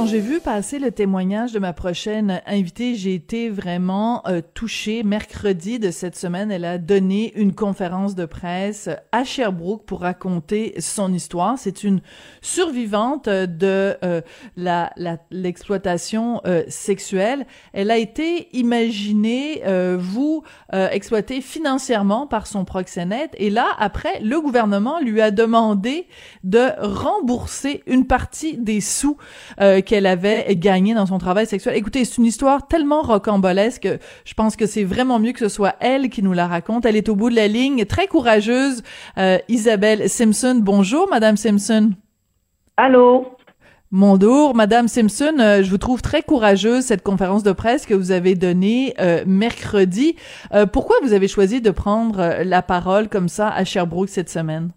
Quand j'ai vu passer le témoignage de ma prochaine invitée, j'ai été vraiment euh, touchée. Mercredi de cette semaine, elle a donné une conférence de presse à Sherbrooke pour raconter son histoire. C'est une survivante de euh, l'exploitation euh, sexuelle. Elle a été imaginée, vous, exploitée financièrement par son proxénète. Et là, après, le gouvernement lui a demandé de rembourser une partie des sous qu'elle avait gagné dans son travail sexuel. Écoutez, c'est une histoire tellement rocambolesque. Je pense que c'est vraiment mieux que ce soit elle qui nous la raconte. Elle est au bout de la ligne, très courageuse. Euh, Isabelle Simpson. Bonjour, Madame Simpson. Allô? Bonjour, Madame Simpson. Euh, je vous trouve très courageuse cette conférence de presse que vous avez donnée euh, mercredi. pourquoi vous avez choisi de prendre la parole comme ça à Sherbrooke cette semaine?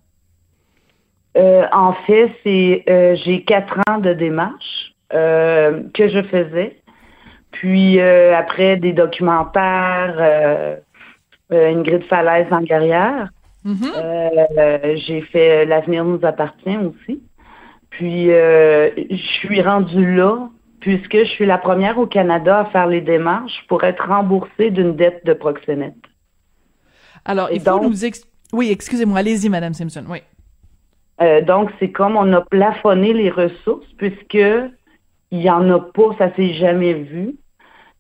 En fait, c'est j'ai quatre ans de démarche euh, que je faisais. Puis après des documentaires, une grille de falaise en guerrière. Mm-hmm. j'ai fait L'avenir nous appartient aussi. Puis je suis rendue là puisque je suis la première au Canada à faire les démarches pour être remboursée d'une dette de proxénète. Alors, il faut nous Oui, excusez-moi, allez-y, Madame Simpson. Oui. Euh, donc, c'est comme on a plafonné les ressources puisque il n'y en a pas, ça s'est jamais vu.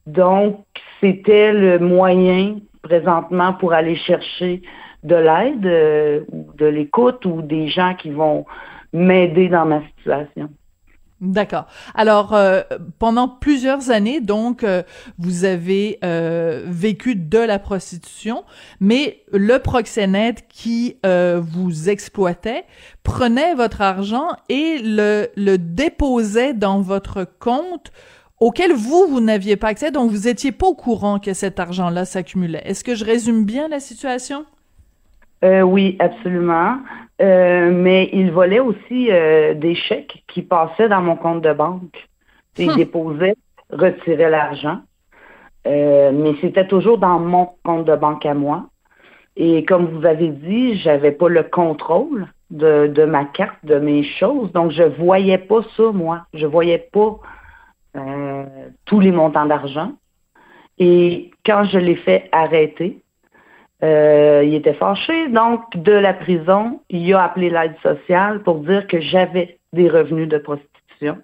Donc, c'était le moyen présentement pour aller chercher de l'aide, euh, de l'écoute ou des gens qui vont m'aider dans ma situation. D'accord. Alors, euh, pendant plusieurs années, donc, euh, vous avez euh, vécu de la prostitution, mais le proxénète qui vous exploitait prenait votre argent et le, le déposait dans votre compte auquel vous, vous n'aviez pas accès, donc vous étiez pas au courant que cet argent-là s'accumulait. Est-ce que je résume bien la situation? oui, absolument. Euh, mais il volait aussi euh, des chèques qui passaient dans mon compte de banque. Il hum. déposait, retirait l'argent. Euh, mais c'était toujours dans mon compte de banque à moi. Et comme vous avez dit, j'avais pas le contrôle de, de, ma carte, de mes choses. Donc, je voyais pas ça, moi. Je voyais pas tous les montants d'argent. Et quand je l'ai fait arrêter, euh, il était fâché, donc de la prison, il a appelé l'aide sociale pour dire que j'avais des revenus de prostitution.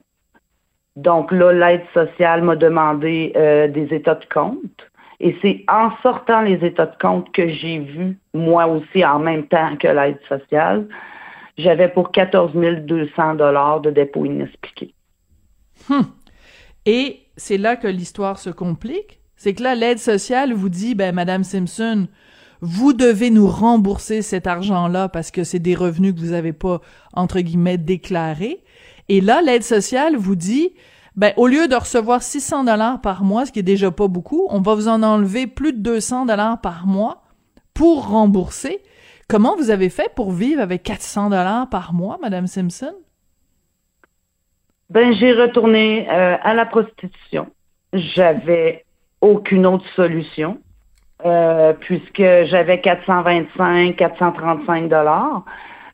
Donc là, l'aide sociale m'a demandé euh, des états de compte. Et c'est en sortant les états de compte que j'ai vu, moi aussi, en même temps que l'aide sociale, j'avais pour 14 200 dollars de dépôt inexpliqué. Hum. Et c'est là que l'histoire se complique? C'est que là, l'aide sociale vous dit, ben, Madame Simpson, vous devez nous rembourser cet argent-là parce que c'est des revenus que vous n'avez pas, entre guillemets, déclarés. Et là, l'aide sociale vous dit, ben, au lieu de recevoir 600 dollars par mois, ce qui est déjà pas beaucoup, on va vous en enlever plus de 200 dollars par mois pour rembourser. Comment vous avez fait pour vivre avec 400 dollars par mois, Madame Simpson? Ben, j'ai retourné euh, à la prostitution. J'avais aucune autre solution. Euh, puisque j'avais 425, 435 dollars.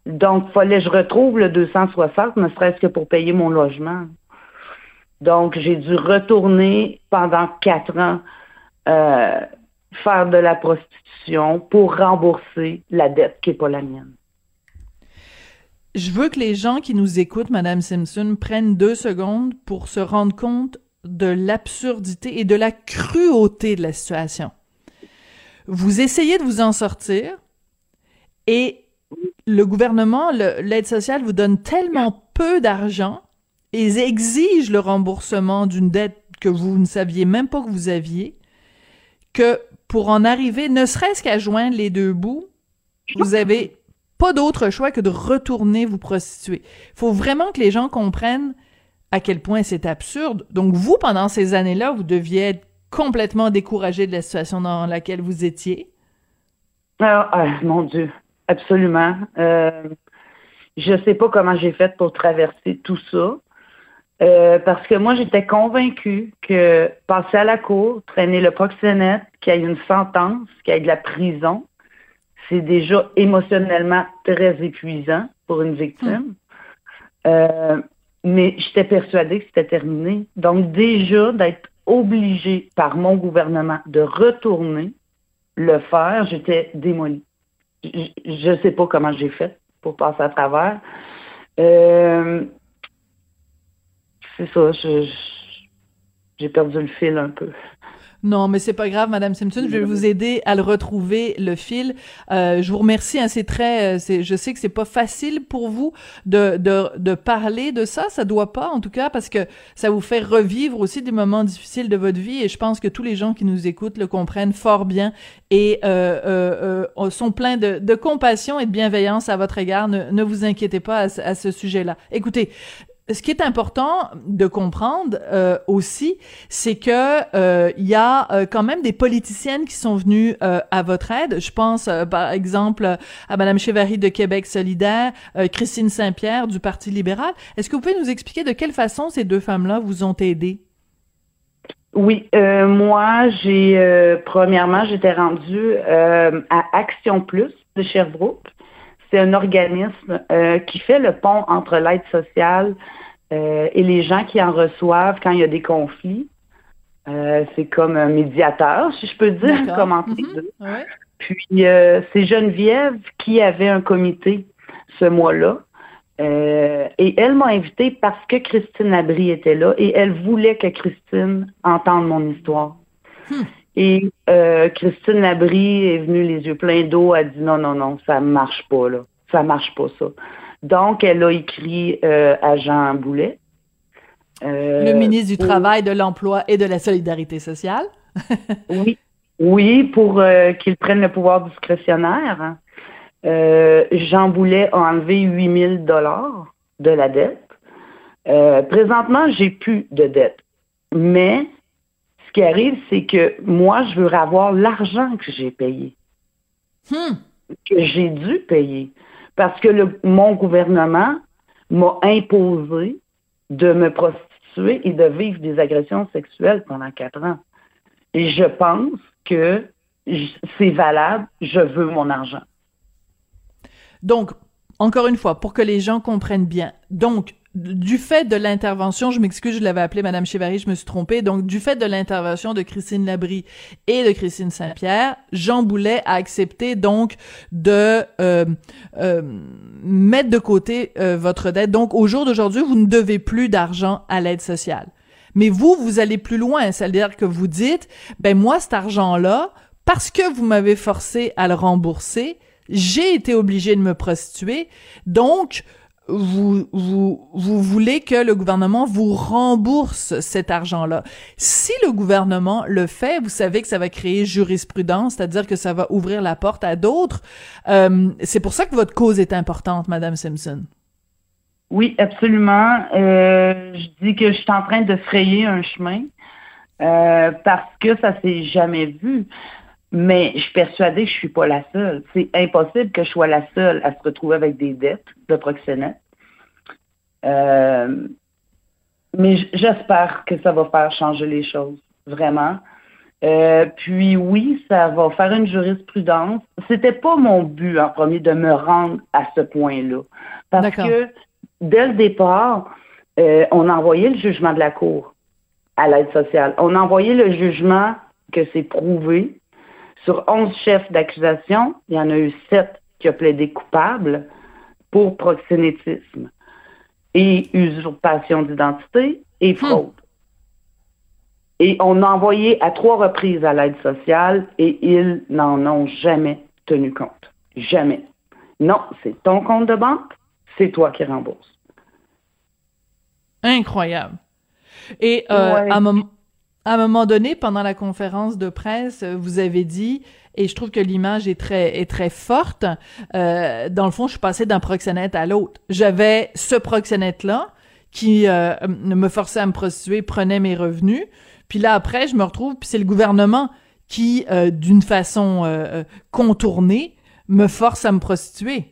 Donc, fallait que je retrouve le 260, ne serait-ce que pour payer mon logement. Donc, j'ai dû retourner pendant quatre ans euh, faire de la prostitution pour rembourser la dette qui n'est pas la mienne. Je veux que les gens qui nous écoutent, Madame Simpson, prennent deux secondes pour se rendre compte de l'absurdité et de la cruauté de la situation. Vous essayez de vous en sortir et le gouvernement, l'aide sociale vous donne tellement peu d'argent et exige le remboursement d'une dette que vous ne saviez même pas que vous aviez, que pour en arriver, ne serait-ce qu'à joindre les deux bouts, vous avez pas d'autre choix que de retourner vous prostituer. Il faut vraiment que les gens comprennent à quel point c'est absurde. Donc vous, pendant ces années-là, vous deviez être complètement découragé de la situation dans laquelle vous étiez? Ah, ah mon Dieu, absolument. Euh, je sais pas comment j'ai fait pour traverser tout ça. Euh, parce que moi, j'étais convaincue que passer à la cour, traîner le proxénète, qu'il y ait une sentence, qu'il y ait de la prison, c'est déjà émotionnellement très épuisant pour une victime. Hmm. Euh, mais j'étais persuadée que c'était terminé. Donc déjà, d'être obligée par mon gouvernement de retourner le faire, j'étais démolie. Je ne sais pas comment j'ai fait pour passer à travers. Euh, c'est ça, j'ai perdu le fil un peu. Non, mais c'est pas grave, Madame Simpson. Je vais vous aider à le retrouver le fil. Euh, je vous remercie. Hein, c'est très, euh, je sais que c'est pas facile pour vous de, de de parler de ça. Ça doit pas, en tout cas, parce que ça vous fait revivre aussi des moments difficiles de votre vie. Et je pense que tous les gens qui nous écoutent le comprennent fort bien et euh, euh, euh sont pleins de, de, compassion et de bienveillance à votre égard. Ne, ne vous inquiétez pas à ce sujet-là. Écoutez, ce qui est important de comprendre euh, aussi, c'est que euh, il y a euh, quand même des politiciennes qui sont venues à votre aide. Je pense par exemple à Madame Chevary de Québec solidaire, Christine Saint-Pierre du Parti libéral. Est-ce que vous pouvez nous expliquer de quelle façon ces deux femmes-là vous ont aidé? Oui, moi, j'ai premièrement, j'étais rendue à Action Plus de Sherbrooke c'est un organisme euh, qui fait le pont entre l'aide sociale euh, et les gens qui en reçoivent quand il y a des conflits. Euh, c'est comme un médiateur, si je peux dire, comme mm-hmm. Puis c'est Geneviève qui avait un comité ce mois-là. et elle m'a invité parce que Christine Labrie était là et elle voulait que Christine entende mon histoire. Hmm. Et euh, Christine Labrie est venue les yeux pleins d'eau, a dit non, non, non, ça marche pas, là. Ça marche pas, ça. Donc, elle a écrit euh, à Jean Boulet. Euh, le ministre du Travail, de l'Emploi et de la Solidarité sociale. oui. Oui, pour qu'il prenne le pouvoir discrétionnaire. Jean Boulet a enlevé 8000 dollars de la dette. présentement, j'ai plus de dette. Mais qui arrive, c'est que moi, je veux avoir l'argent que j'ai payé. Hmm. Que j'ai dû payer. Parce que le, mon gouvernement m'a imposé de me prostituer et de vivre des agressions sexuelles pendant quatre ans. Et je pense que c'est valable, je veux mon argent. Donc, encore une fois, pour que les gens comprennent bien, donc du fait de l'intervention, je m'excuse, je l'avais appelée Madame Chevary, je me suis trompée. Donc, du fait de l'intervention de Christine Labrie et de Christine Saint-Pierre, Jean Boulet a accepté donc de euh, euh, mettre de côté euh, votre dette. Donc, au jour d'aujourd'hui, vous ne devez plus d'argent à l'aide sociale. Mais vous, vous allez plus loin, c'est-à-dire que vous dites, ben moi, cet argent-là, parce que vous m'avez forcé à le rembourser, j'ai été obligé de me prostituer, donc vous, vous, vous voulez que le gouvernement vous rembourse cet argent-là. Si le gouvernement le fait, vous savez que ça va créer jurisprudence, c'est-à-dire que ça va ouvrir la porte à d'autres. Euh, c'est pour ça que votre cause est importante, Madame Simpson. Oui, absolument. Euh, je dis que je suis en train de frayer un chemin euh, parce que ça s'est jamais vu. Mais je suis persuadée que je suis pas la seule. C'est impossible que je sois la seule à se retrouver avec des dettes de proxénète. Euh, mais j'espère que ça va faire changer les choses, vraiment. Euh, puis oui, ça va faire une jurisprudence. C'était pas mon but en premier de me rendre à ce point-là. Parce que dès le départ, euh, on a envoyé le jugement de la Cour à l'aide sociale. On a envoyé le jugement que c'est prouvé sur 11 chefs d'accusation, il y en a eu 7 qui ont plaidé coupables pour proxénétisme et usurpation d'identité et hmm. fraude. Et on a envoyé à trois reprises à l'aide sociale et ils n'en ont jamais tenu compte. Jamais. Non, c'est ton compte de banque, c'est toi qui rembourses. Incroyable. Et euh, à un moment à un moment donné, pendant la conférence de presse, vous avez dit, et je trouve que l'image est très est très forte. Euh, dans le fond, je suis passée d'un proxénète à l'autre. J'avais ce proxénète là qui euh, me forçait à me prostituer, prenait mes revenus. Puis là après, je me retrouve, puis c'est le gouvernement qui, euh, d'une façon euh, contournée, me force à me prostituer.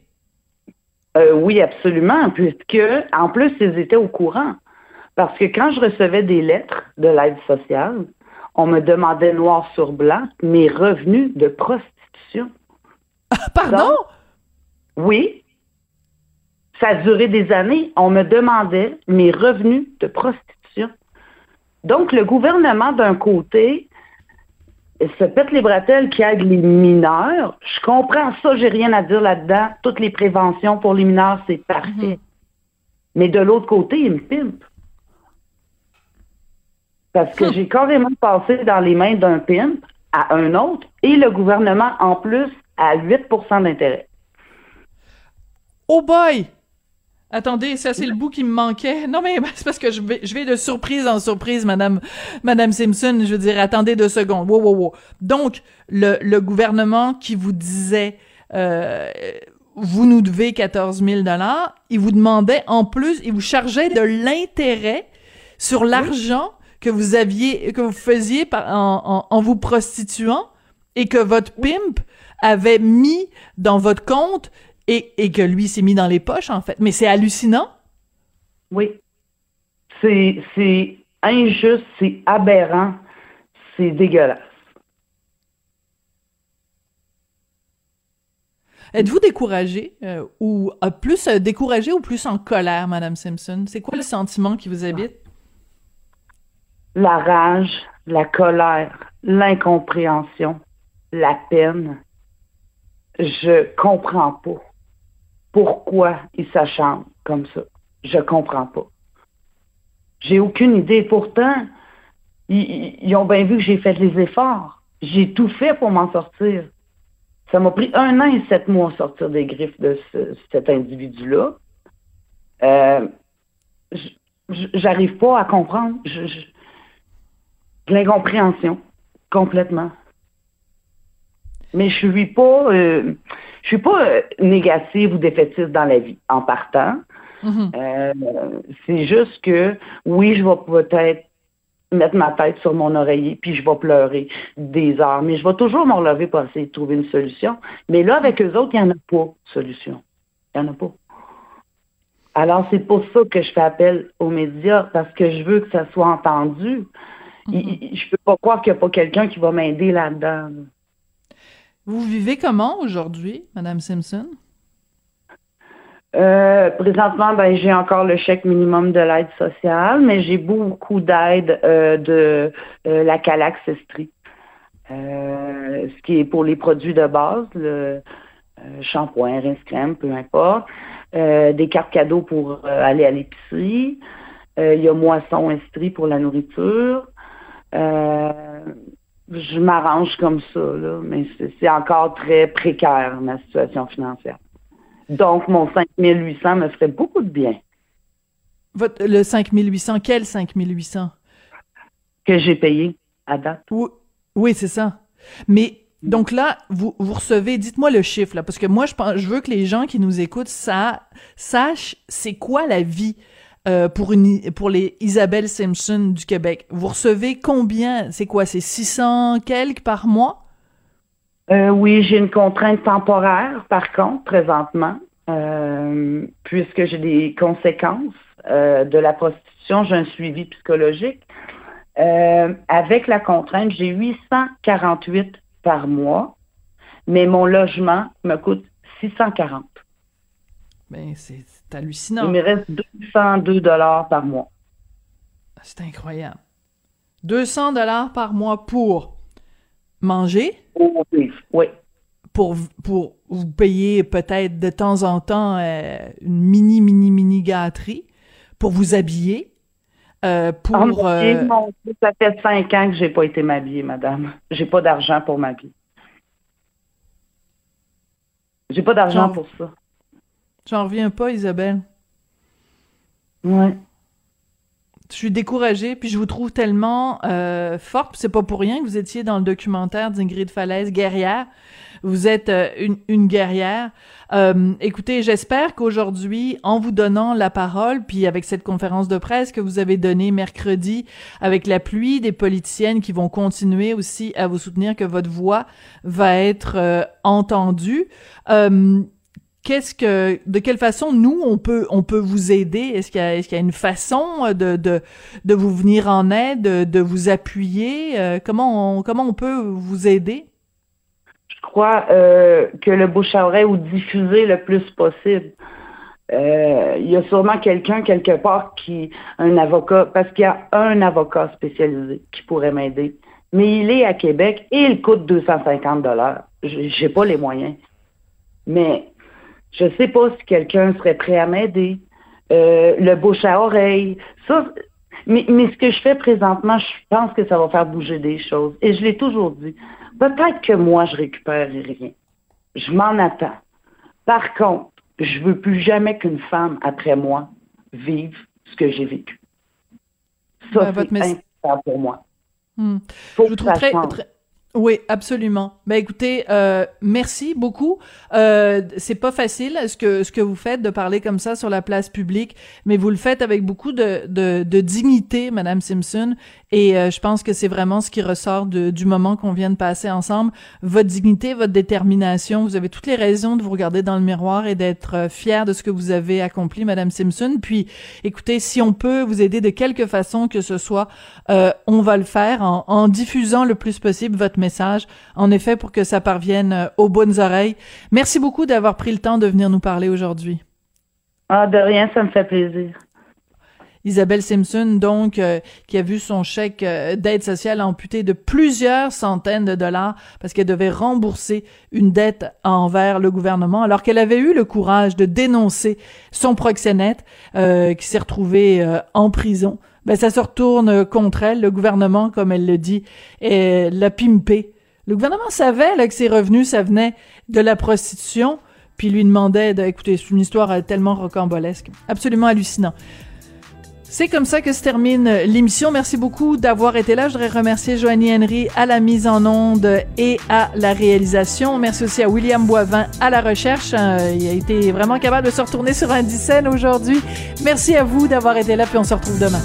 oui, absolument, puisque en plus ils étaient au courant. Parce que quand je recevais des lettres de l'aide sociale, on me demandait noir sur blanc mes revenus de prostitution. Pardon? oui. Ça a duré des années. On me demandait mes revenus de prostitution. Donc, le gouvernement, d'un côté, se pète les bretelles qui aide les mineurs. Je comprends ça, j'ai rien à dire là-dedans. Toutes les préventions pour les mineurs, c'est parfait. Mhm. Mais de l'autre côté, il me pimpe. Parce que j'ai carrément passé dans les mains d'un pimp à un autre et le gouvernement, en plus, à 8% d'intérêt. Oh boy! Attendez, ça c'est le bout qui me manquait. Non mais c'est parce que je vais, je vais de surprise en surprise, Madame, Madame Simpson. Je veux dire, attendez deux secondes. Wow, wow, wow. Donc le, le gouvernement qui vous disait, euh, vous nous devez 14 000 dollars, il vous demandait en plus, il vous chargeait de l'intérêt sur l'argent que vous aviez, que vous faisiez en, en, vous prostituant et que votre pimp avait mis dans votre compte et, et que lui s'est mis dans les poches, en fait. Mais c'est hallucinant. Oui. C'est injuste, c'est aberrant, c'est dégueulasse. Êtes-vous découragé euh, ou euh, plus euh, découragé ou plus en colère, Madame Simpson? C'est quoi le sentiment qui vous habite? La rage, la colère, l'incompréhension, la peine. Je comprends pas pourquoi ils s'acharnent comme ça. Je comprends pas. J'ai aucune idée. Pourtant, ils, ont bien vu que j'ai fait les efforts. J'ai tout fait pour m'en sortir. Ça m'a pris un an et sept mois à sortir des griffes de cet individu-là. Euh, J'arrive pas à comprendre. L'incompréhension, complètement. Mais je suis pas, euh, je suis pas euh, négative ou défaitiste dans la vie en partant. Mm-hmm. Euh, c'est juste que oui, je vais peut-être mettre ma tête sur mon oreiller puis je vais pleurer des heures, mais je vais toujours me relever pour essayer de trouver une solution. Mais là, avec eux autres, il n'y en a pas de solution. Il n'y en a pas. Alors, c'est pour ça que je fais appel aux médias, parce que je veux que ça soit entendu. Mm-hmm. Je peux pas croire qu'il n'y a pas quelqu'un qui va m'aider là-dedans. Vous vivez comment aujourd'hui, Madame Simpson? Euh, présentement, ben, j'ai encore le chèque minimum de l'aide sociale, mais j'ai beaucoup d'aide euh, de euh, la Calax Estrie. ce qui est pour les produits de base, le shampoing, rince crème, peu importe. des cartes cadeaux pour aller à l'épicerie. Il y a Moisson Estrie pour la nourriture. Euh, je m'arrange comme ça, là, mais c'est encore très précaire, ma situation financière. Donc, mon 5800 me ferait beaucoup de bien. Votre, le 5800, quel 5800? Que j'ai payé à date. Oui, c'est ça. Mais donc là, vous, vous recevez, dites-moi le chiffre, là, parce que moi, je, pense, je veux que les gens qui nous écoutent ça, sachent c'est quoi la vie euh, pour, une, pour les Isabelle Simpson du Québec. Vous recevez combien? C'est quoi? C'est 600 quelques par mois? Euh, oui, j'ai une contrainte temporaire, par contre, présentement, euh, puisque j'ai des conséquences de la prostitution, j'ai un suivi psychologique. avec la contrainte, j'ai 848 par mois, mais mon logement me coûte 640. Ben, c'est hallucinant. Il me reste 202 dollars par mois. C'est incroyable. 200 dollars par mois pour manger? oui. Pour, pour vous payer peut-être de temps en temps euh, une mini, mini, mini gâterie? Pour vous habiller? Euh, pour. Ah, euh, ça fait cinq ans que j'ai pas été m'habiller, madame. J'ai pas d'argent pour m'habiller. J'ai pas d'argent pour ça. J'en reviens pas, Isabelle. Ouais. je suis découragée, puis je vous trouve tellement euh, forte. C'est pas pour rien que vous étiez dans le documentaire d'Ingrid Falaise, guerrière. Vous êtes euh, une, une, guerrière. Euh, écoutez, j'espère qu'aujourd'hui, en vous donnant la parole, puis avec cette conférence de presse que vous avez donnée mercredi, avec la pluie des politiciennes qui vont continuer aussi à vous soutenir, que votre voix va être euh, entendue. Euh, qu'est-ce que, de quelle façon nous on peut on peut vous aider? Est-ce qu'il y a est-ce qu'il y a une façon de de de vous venir en aide, de, vous appuyer? Euh, Comment on comment on peut vous aider? Je crois euh, que le bouche à ou diffuser le plus possible. Euh, il y a sûrement quelqu'un quelque part qui un avocat parce qu'il y a un avocat spécialisé qui pourrait m'aider, mais il est à Québec et il coûte 250 dollars. J'ai pas les moyens. Mais je sais pas si quelqu'un serait prêt à m'aider. Euh, le bouche à oreille. Ça, mais, mais ce que je fais présentement, je pense que ça va faire bouger des choses. Et je l'ai toujours dit. Peut-être que moi, je récupère rien. Je m'en attends. Par contre, je veux plus jamais qu'une femme après moi vive ce que j'ai vécu. Ça, Ben, c'est important pour moi. Hmm. Je vous trouve très- Oui, absolument. Ben écoutez, euh, merci beaucoup. Euh, c'est pas facile ce que ce que vous faites de parler comme ça sur la place publique, mais vous le faites avec beaucoup de de, de dignité, Madame Simpson. Et euh, je pense que c'est vraiment ce qui ressort de- du moment qu'on vient de passer ensemble. Votre dignité, votre détermination. Vous avez toutes les raisons de vous regarder dans le miroir et d'être euh, fier de ce que vous avez accompli, Madame Simpson. Puis, écoutez, si on peut vous aider de quelque façon que ce soit, euh, on va le faire en, en diffusant le plus possible votre message, en effet, pour que ça parvienne euh, aux bonnes oreilles. Merci beaucoup d'avoir pris le temps de venir nous parler aujourd'hui. Ah, de rien, ça me fait plaisir. Isabelle Simpson, donc, euh, qui a vu son chèque euh, d'aide sociale amputé de plusieurs centaines de dollars parce qu'elle devait rembourser une dette envers le gouvernement, alors qu'elle avait eu le courage de dénoncer son proxénète euh, qui s'est retrouvé en prison. Ben, ça se retourne contre elle. Le gouvernement, comme elle le dit, est l'a pimpé. Le gouvernement savait là, que ses revenus, ça venait de la prostitution, puis lui demandait, de, écoutez, c'est une histoire euh, tellement rocambolesque, absolument hallucinant. C'est comme ça que se termine l'émission. Merci beaucoup d'avoir été là. Je voudrais remercier Joanie Henry à la mise en onde et à la réalisation. Merci aussi à William Boivin à la recherche. Euh, il a été vraiment capable de se retourner sur un scène aujourd'hui. Merci à vous d'avoir été là, puis on se retrouve demain.